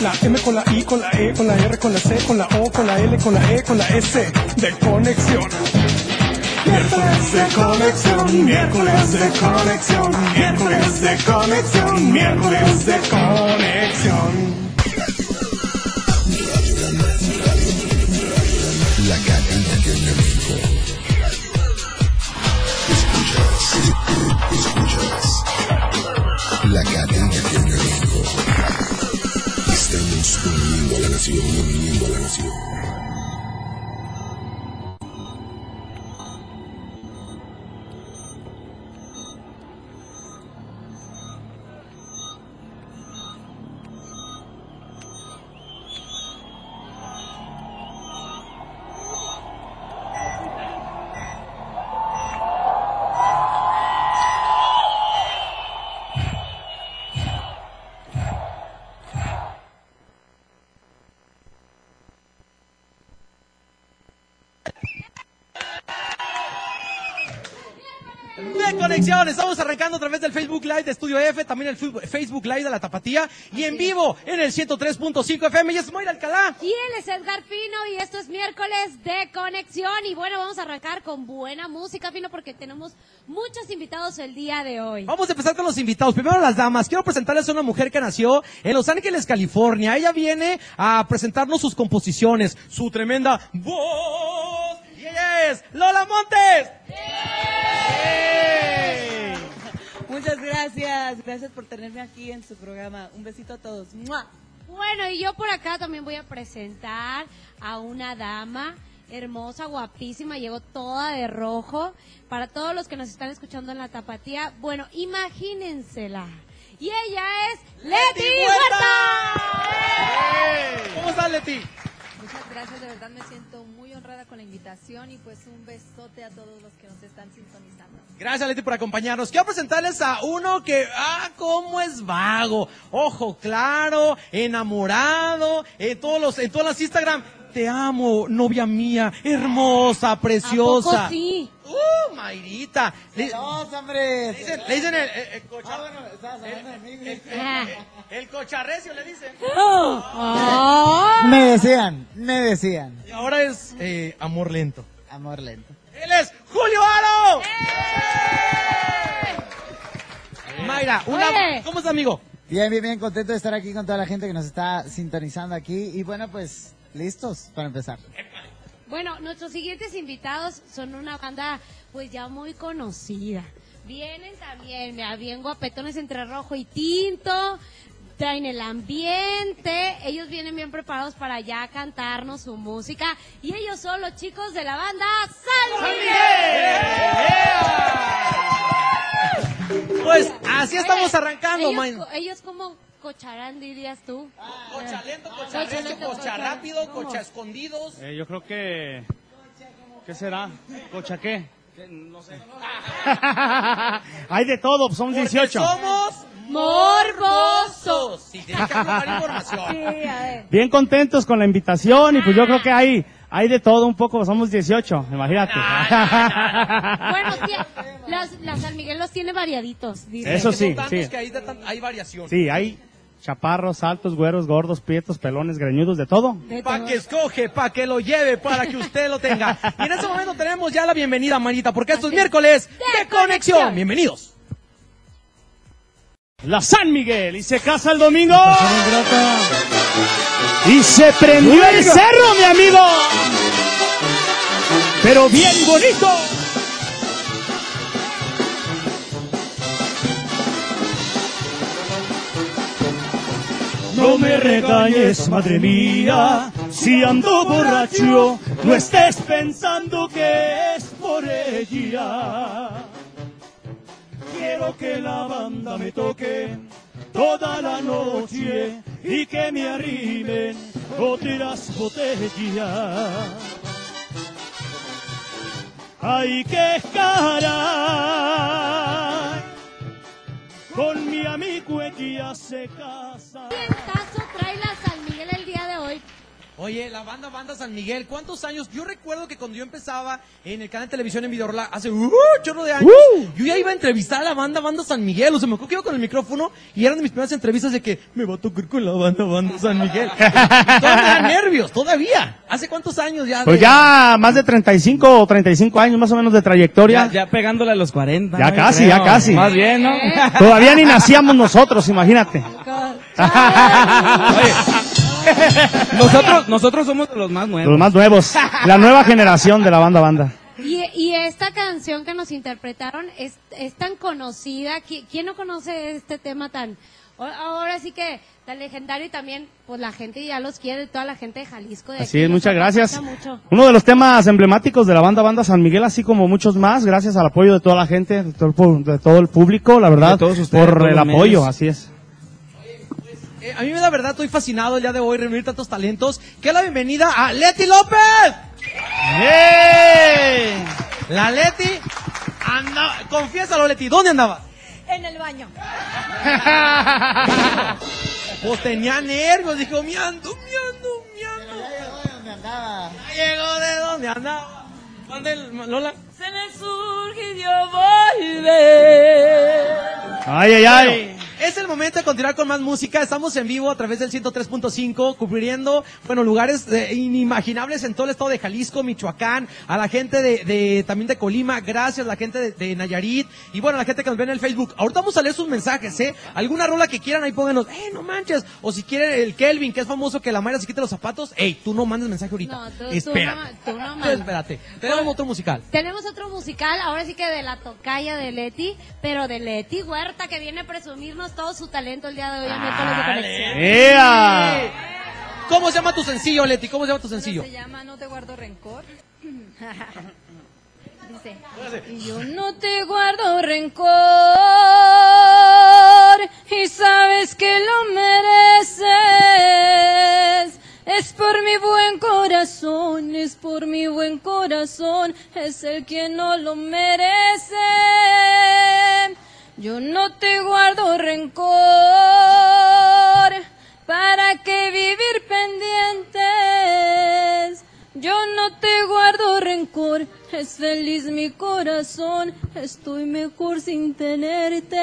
La M con la I, con la E, con la R, con la C, con la O, con la L, con la E, con la S de conexión. Miércoles de conexión, miércoles de conexión, miércoles de conexión, miércoles de conexión. Estamos arrancando a través del Facebook Live de Estudio F, también el Facebook Live de la Tapatía y en vivo en el 103.5 FM. Y es Moira Alcalá. Y él es Edgar Fino y esto es miércoles de conexión. Y bueno, vamos a arrancar con buena música, Fino, porque tenemos muchos invitados el día de hoy. Vamos a empezar con los invitados. Primero las damas. Quiero presentarles a una mujer que nació en Los Ángeles, California. Ella viene a presentarnos sus composiciones, su tremenda voz. Y ella es Lola Montes. ¡Ey! Muchas gracias, gracias por tenerme aquí en su programa. Un besito a todos. ¡Mua! Bueno, y yo por acá también voy a presentar a una dama hermosa, guapísima, llegó toda de rojo. Para todos los que nos están escuchando en la tapatía, bueno, imagínensela. Y ella es Leti Huerta. ¿Cómo estás, Leti? Gracias, de verdad me siento muy honrada con la invitación y pues un besote a todos los que nos están sintonizando. Gracias, Leti, por acompañarnos. Quiero presentarles a uno que, ah, cómo es vago. Ojo claro, enamorado, en todos los, en todas las Instagram. Te amo, novia mía, hermosa, ¿A preciosa. poco sí? Uh, Mayrita. Le, ¡Vamos, hombre! le dicen, le dicen el, el, el cocha- Ah, bueno, el cocharrecio, le dicen. Ah. Me decían, me decían. Y ahora es eh, amor lento. Amor lento. Él es Julio Aro. Mayra, una, Oye. ¿cómo está, amigo? Bien, bien, bien, contento de estar aquí con toda la gente que nos está sintonizando aquí. Y bueno, pues, listos para empezar. Bueno, nuestros siguientes invitados son una banda pues ya muy conocida. Vienen también, mira, bien guapetones entre rojo y tinto, traen el ambiente, ellos vienen bien preparados para ya cantarnos su música y ellos son los chicos de la banda San Miguel. Pues así estamos arrancando, ellos, man. co- ellos como cocharán, dirías tú. Cocha lento, cocha Cocha recio, lento, cocha cocha- rápido, ¿cómo? cocha escondidos. Eh, yo creo que... ¿Qué será? ¿Cocha qué? No sé. Hay de todo, pues son Porque 18. somos Morbosos. Sí, tienes que arrojar información. Sí, a ver. Bien contentos con la invitación y pues yo creo que hay, hay de todo un poco, somos 18, imagínate. Bueno, sí, las, las San Miguel los tiene variaditos. dice. Eso sí, sí. que hay, de tan- hay variación. Sí, hay chaparros, altos, güeros, gordos, prietos, pelones, greñudos, de todo. De Pa' todo. que escoge, pa' que lo lleve, para que usted lo tenga. Y en este momento tenemos ya la bienvenida, Marita, porque esto es miércoles de, conexión. Bienvenidos. La San Miguel y se casa el domingo. Y se prendió el cerro, mi amigo. Pero bien bonito. No me regañes, madre mía, si ando borracho, no estés pensando que es por ella. Quiero que la banda me toque toda la noche y que me arrimen otras botellas. Hay que cara con mi amigo ella se casa. ¿Qué caso trae la San Miguel el día de hoy? Oye, la banda Banda San Miguel, ¿cuántos años? Yo recuerdo que cuando yo empezaba en el canal de televisión en Videorla, hace uh, chorro de años, yo ya iba a entrevistar a la banda Banda San Miguel. O sea, me acuerdo que iba con el micrófono y eran de mis primeras entrevistas de que me va a tocar con la banda Banda San Miguel. Todavía nervios, todavía. ¿Hace cuántos años ya? Pues ya más de 35 o 35 años más o menos de trayectoria. Ya, ya pegándole a los 40. Ya ¿no? casi, Creo. ya casi. Más bien, ¿no? Todavía ni nacíamos nosotros, imagínate. nosotros, nosotros somos de los más nuevos. Los más nuevos. La nueva generación de la banda banda. Y, y esta canción que nos interpretaron es, es tan conocida. ¿Qui- ¿Quién no conoce este tema tan... Ahora sí que tan legendario y también, pues la gente ya los quiere, toda la gente de Jalisco. De Así aquí es, muchas gracias. mucho. Uno de los temas emblemáticos de la banda Banda San Miguel, así como muchos más, gracias al apoyo de toda la gente, de todo el, pu- de todo el público, la verdad, De todos ustedes, por todos el apoyo, medios. así es. Eh, a mí me da verdad, estoy fascinado el día de hoy reunir tantos talentos. Que la bienvenida a Leti López. La Leti andaba, confiésalo Leti, ¿dónde andaba? En el baño. Pues tenía nervios, dijo, miando, miando, miando. ¿Dónde andaba? Ya llegó de dónde andaba. ¿Dónde, Lola? Se me surgió volver. Ay, ay, ay. Es el momento de continuar con más música. Estamos en vivo a través del 103.5, cubriendo, bueno, lugares eh, inimaginables en todo el estado de Jalisco, Michoacán, a la gente de, de- también de Colima, gracias, a la gente de, de Nayarit, y bueno, a la gente que nos ve en el Facebook. Ahorita vamos a leer sus mensajes, ¿eh? Alguna rola que quieran, ahí pónganos, eh, no manches. O si quieren el Kelvin, que es famoso que la Mayra se quite los zapatos, ey, tú no mandes mensaje ahorita. No, tú- tú espérate. no- tú no Tú mandes. espérate. Tenemos otro musical. Tenemos otro musical, ahora sí que de la tocaya de Leti, pero de Leti Huerta, que viene a presumirnos todo su talento el día de hoy en miércoles de conexión. ¡Ea! ¿Cómo se llama tu sencillo, Leti? ¿Cómo se llama tu sencillo? Se llama No te guardo rencor. Dice, y yo no te guardo rencor y sabes que lo mereces. Es por mi buen corazón, es por mi buen corazón, es el que no lo merece. Yo no te guardo rencor, ¿para qué vivir pendientes? Yo no te guardo rencor, es feliz mi corazón, estoy mejor sin tenerte.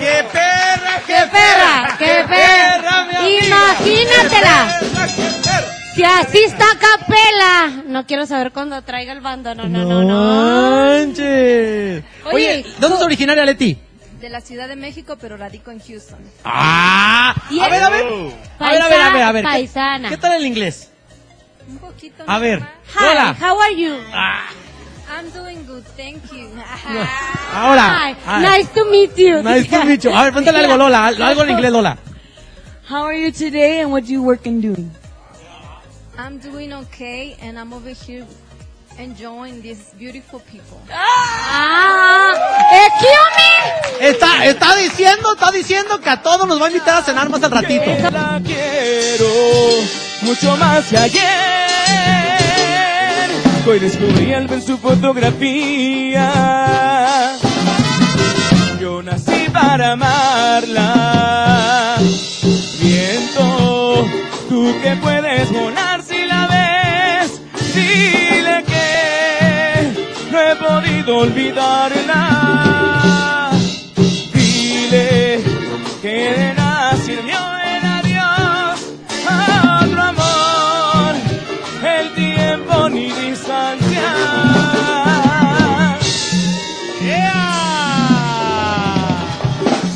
¡Qué perra, ¡Qué perra! ¡Qué perra! amiga! Imagínatela. ¡Qué perra, qué perra! Si así está capela. No quiero saber cuándo traiga el bando, no, no, no, no. manches! Oye, Oye, ¿dónde es originaria Leti? De la Ciudad de México, pero radico en Houston. ¡Ah! ¿Y A ver, a ver. A ver, a ver, a ver, a ver. ¿Qué- Paisana. ¿Qué tal el inglés? Un poquito. A ver. Hi, Hola. how are you? I'm doing good, thank you. Ahora. Hi, nice to meet you. Nice to meet you. A ver, pregúntale algo, Lola. al- Algo en inglés, Lola. How are you today and what do you work in doing? I'm doing okay, and I'm over here enjoying these beautiful people. Ah, excuse me. Está, está diciendo, está diciendo que a todos nos va a invitar a cenar más al ratito. La quiero mucho más que ayer. Hoy descubrí algo en su fotografía. Yo nací para amarla. Olvidarla. Dile que de nada sirvió el adiós a otro amor, el tiempo ni distancia.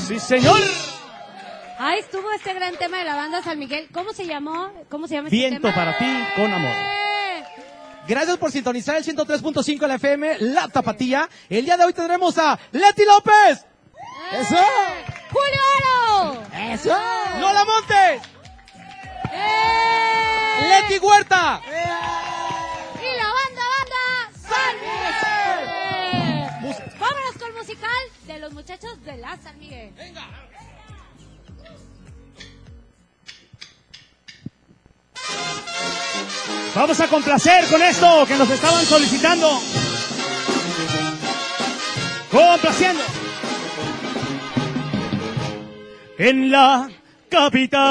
Sí, señor. Ahí estuvo este gran tema de la banda San Miguel. ¿Cómo se llamó? ¿Cómo se llama este Viento tema? para ti con amor. Gracias por sintonizar el 103.5 de la FM, La Tapatía. El día de hoy tendremos a Leti López, ¡Eso! ¡Julio Aro! ¡Eso! Lola Montes, ¡Eh! Leti Huerta. Y la banda, banda San Miguel. Vámonos con el musical de los muchachos de la San Miguel. Vamos a complacer con esto que nos estaban solicitando. Complaciendo. en la capital.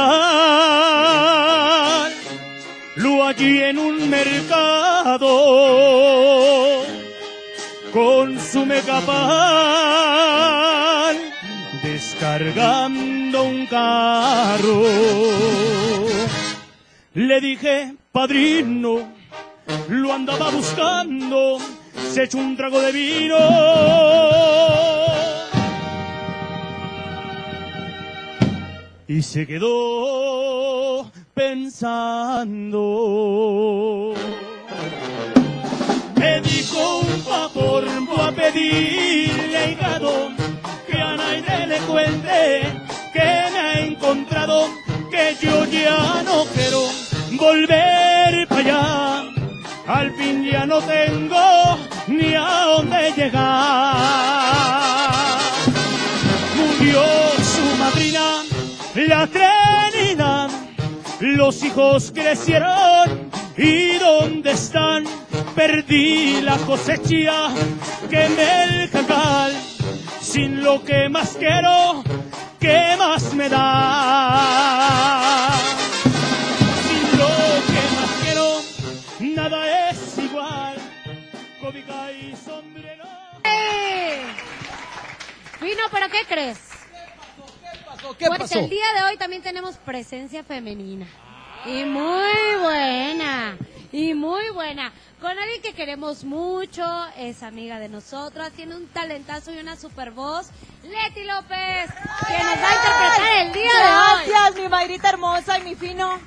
Lo allí en un mercado con su descargando un carro. Le dije, padrino, lo andaba buscando, se echó un trago de vino. Y se quedó pensando. Me dijo un favor, voy a pedirle hígado que a nadie le cuente que me ha encontrado, que yo ya no quiero volver para allá. Al fin ya no tengo ni a dónde llegar. Murió su madrina, la Trinidad. Los hijos crecieron y dónde están. Perdí la cosecha, quemé el jacal. Sin lo que más quiero, ¿qué más me da? Vino, pero ¿qué crees? ¿Qué pues pasó? el día de hoy también tenemos presencia femenina. Y muy buena. Y muy buena. Con alguien que queremos mucho, es amiga de nosotras, tiene un talentazo y una super voz. Leti López, que nos va a interpretar el día de hoy. Gracias, mi Mayrita hermosa y mi fino.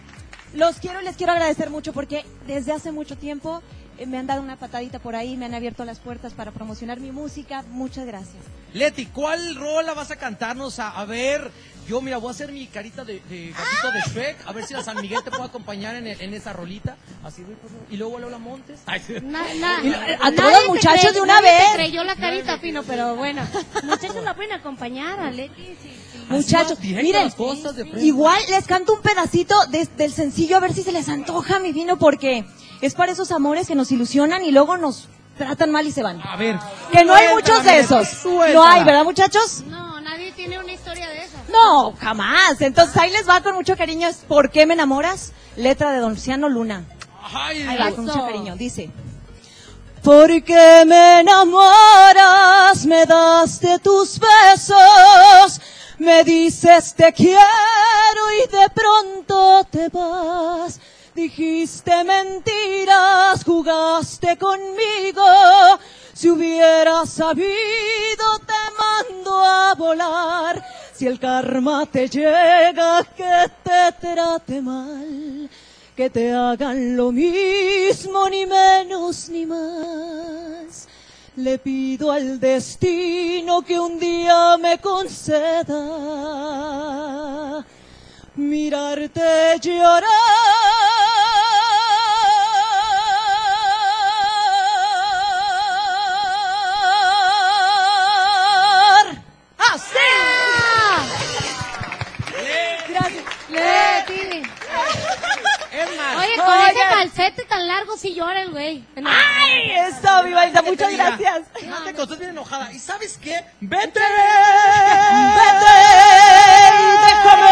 Los quiero y les quiero agradecer mucho porque desde hace mucho tiempo eh, me han dado una patadita por ahí, me han abierto las puertas para promocionar mi música. Muchas gracias. Leti, ¿cuál rola vas a cantarnos? A, a ver, yo mira, voy a hacer mi carita de, de gatito de Shrek, a ver si la San Miguel te puede acompañar en, el- en esa rolita. Así, voy, por favor. y luego Lola Montes. Ay, sí. Na- na- Y- a nadie todos, te muchachos, creyó- de una nadie te vez. creyó la carita, Fino, pero bueno. Muchachos la pueden acompañar a Leti. sí, sí. Muchachos, directo miren, las cosas de frente. igual les canto un pedacito de- del sencillo a ver si se les antoja mi vino porque es para esos amores que nos ilusionan y luego nos tratan mal y se van. A ver. Que no hay muchos de esos. No hay, ¿verdad, muchachos? No, nadie tiene una historia de esa. No, jamás. Entonces ahí les va con mucho cariño. Es ¿Por qué me enamoras? Letra de Don Luciano Luna. Ay, Ahí va, con mucho cariño. Dice. Porque me enamoras, me das de tus besos, me dices te quiero y de pronto te vas. Dijiste mentiras, jugaste conmigo. Si hubieras sabido, te mando a volar. Si el karma te llega, que te trate mal que te hagan lo mismo, ni menos ni más. Le pido al destino que un día me conceda mirarte llorar. Tan largo sí llora el güey. No. ¡Ay! Eso, mi te muchas diga, gracias. No te costes bien enojada. ¿Y sabes qué? ¡Vete! ¡Vete! ¡Déjame!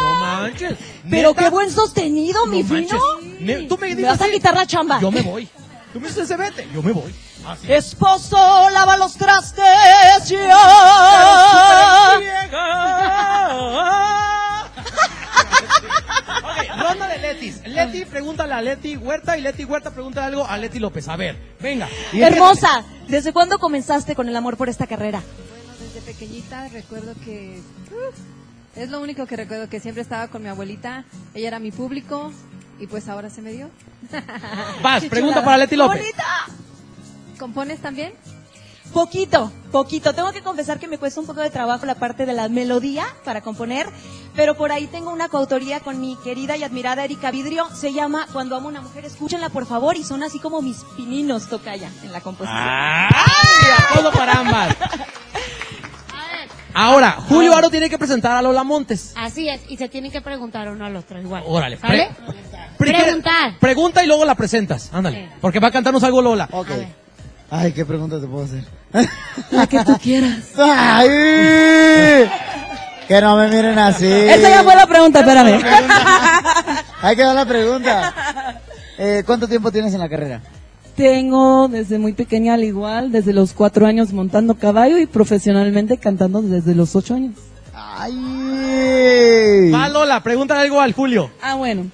No manches. Pero Neta, qué buen sostenido, mi no fino. Ne- Tú me Me vas a quitar la chamba. Yo me voy. Tú me dices vete. Yo me voy. Así. Esposo, lava los trastes ya. De Letis. Leti, pregúntale a Leti Huerta y Leti Huerta pregúntale algo a Leti López. A ver, venga. Hermosa, ¿desde cuándo comenzaste con el amor por esta carrera? Desde pequeñita recuerdo que uf, es lo único que recuerdo que siempre estaba con mi abuelita. Ella era mi público y pues ahora se me dio. Vas, pregunta para Leti López. ¡Bonita! ¿Compones también? Poquito, poquito. Tengo que confesar que me cuesta un poco de trabajo la parte de la melodía para componer, pero por ahí tengo una coautoría con mi querida y admirada Erika Vidrio. Se llama Cuando amo a una mujer. Escúchenla, por favor, y son así como mis pininos, tocaya, en la composición. ¡Ay! Aplauso para ambas. Ahora, Julio Aro tiene que presentar a Lola Montes. Así es, y se tienen que preguntar uno al otro igual. Órale. ¿Sale? Pre- Preguntar. Pregunta y luego la presentas. Ándale. Porque va a cantarnos algo Lola. Ok. Ay, ¿qué pregunta te puedo hacer? La que tú quieras. ¡Ay! Que no me miren así. Esa ya fue la pregunta, espérame. Ahí quedó la pregunta. Eh, ¿Cuánto tiempo tienes en la carrera? Tengo desde muy pequeña al igual, desde los cuatro años montando caballo y profesionalmente cantando desde los ocho años. ¡Ay! Va, Lola, pregúntale algo al Julio. Ah, bueno.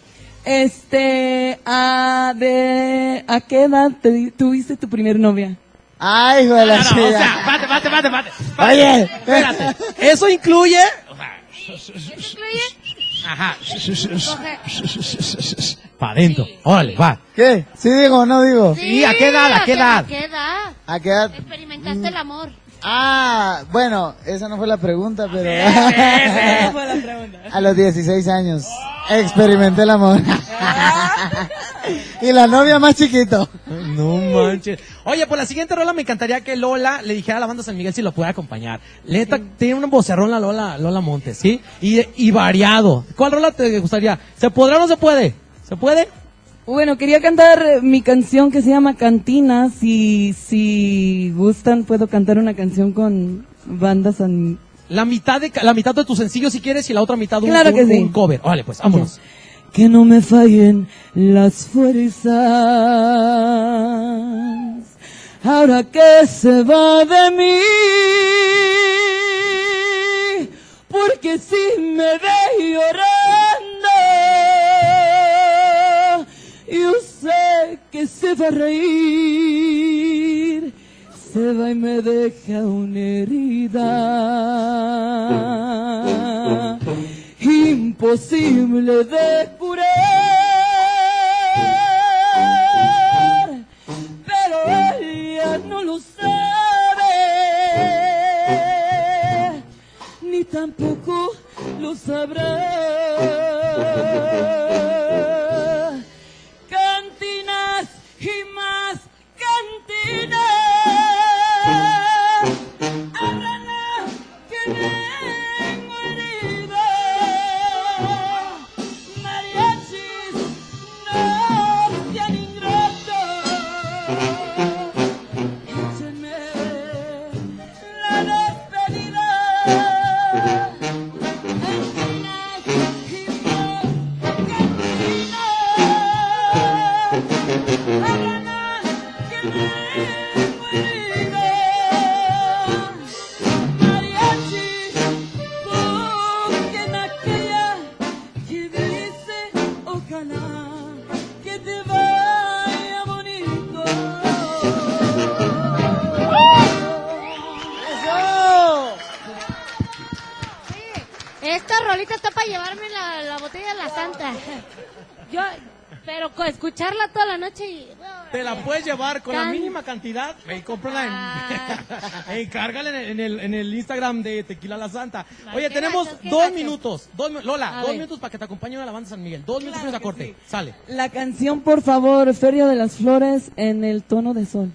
Este, a, de, ¿a qué edad te tuviste tu primer novia? ¡Ay, hijo de la No, no, o sea, pate, pate, pate, pate. Oye. espérate. Eso incluye. Ajá. Para adentro. Órale, va. ¿Qué? ¿Sí digo o no digo? Sí, ¿a qué edad? ¿A qué edad? ¿A qué edad? ¿A qué edad? Experimentaste el amor. Ah, bueno, esa no fue la pregunta, pero... A los 16 años. Experimenté el amor. y la novia más chiquito. No manches. Oye, por la siguiente rola me encantaría que Lola le dijera a la banda San Miguel si lo puede acompañar. Neta, tiene un vocerrón la Lola, Lola Montes, ¿sí? Y, y variado. ¿Cuál rola te gustaría? ¿Se podrá o no se puede? ¿Se puede? Bueno, quería cantar eh, mi canción que se llama Cantina. Si, si gustan, puedo cantar una canción con bandas San... La mitad de, la mitad de tu sencillo si quieres y la otra mitad un, Claro que un- sí. un cover. Vale, pues, vámonos. Que no me fallen las fuerzas. Ahora que se va de mí. Porque si me ve llorando. Yo sé que se va a reír. Se va y me deja una herida imposible de curar, pero ella no lo sabe, ni tampoco lo sabrá. Para llevarme la, la botella de la santa. Yo, pero escucharla toda la noche y... Te la puedes llevar con la mínima cantidad. Ve y cómprala en. Encárgala en el, en, el, en el Instagram de Tequila La Santa. Oye, tenemos gacho, dos gacho. minutos. Dos, Lola, A dos ver. minutos para que te acompañe a la banda San Miguel. Dos minutos a corte. Sale. La canción, por favor, Feria de las Flores en el tono de sol.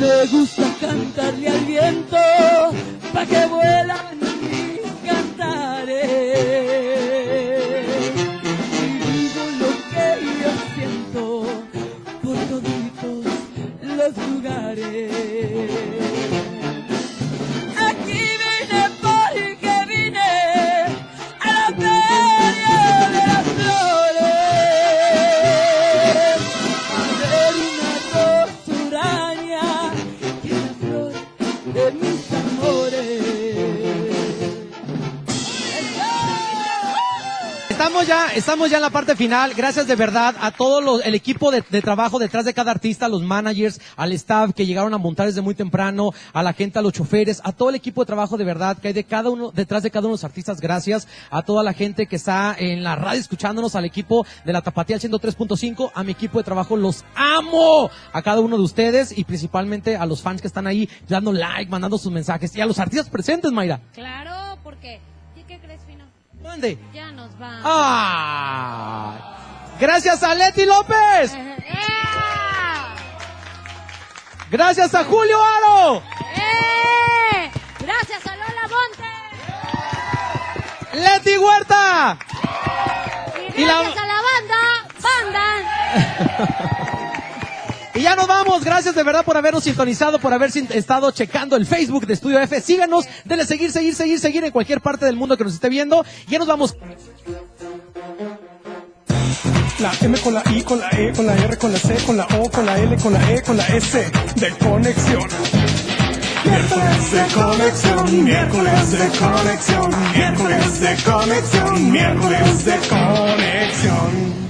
Me gusta cantarle al viento estamos ya en la parte final. Gracias de verdad a todo los- el equipo de, de trabajo detrás de cada artista, los managers, al staff que llegaron a montar desde muy temprano, a la gente, a los choferes, a todo el equipo de trabajo de verdad que hay de cada uno, detrás de cada uno de los artistas. Gracias a toda la gente que está en la radio escuchándonos, al equipo de la Tapatía al 103.5, a mi equipo de trabajo, los amo a cada uno de ustedes y principalmente a los fans que están ahí dando like, mandando sus mensajes y a los artistas presentes, Mayra. Claro, porque... ¿Dónde? Ya nos vamos. ¡Ah! Gracias a Leti López. Gracias a Julio Aro. ¡Eh! Gracias a Lola Monte. Leti Leti Huerta. Y Y la- gracias a la banda, banda. Ya nos vamos. Gracias de verdad por habernos sintonizado, por haber estado checando el Facebook de Estudio F. Síganos, denle seguir, seguir, seguir, seguir en cualquier parte del mundo que nos esté viendo. Ya nos vamos. La M con la I, con la E, con la R, con la C, con la O, con la L, con la E, con la S de conexión. Miércoles de conexión, miércoles de conexión, miércoles de conexión, miércoles de conexión.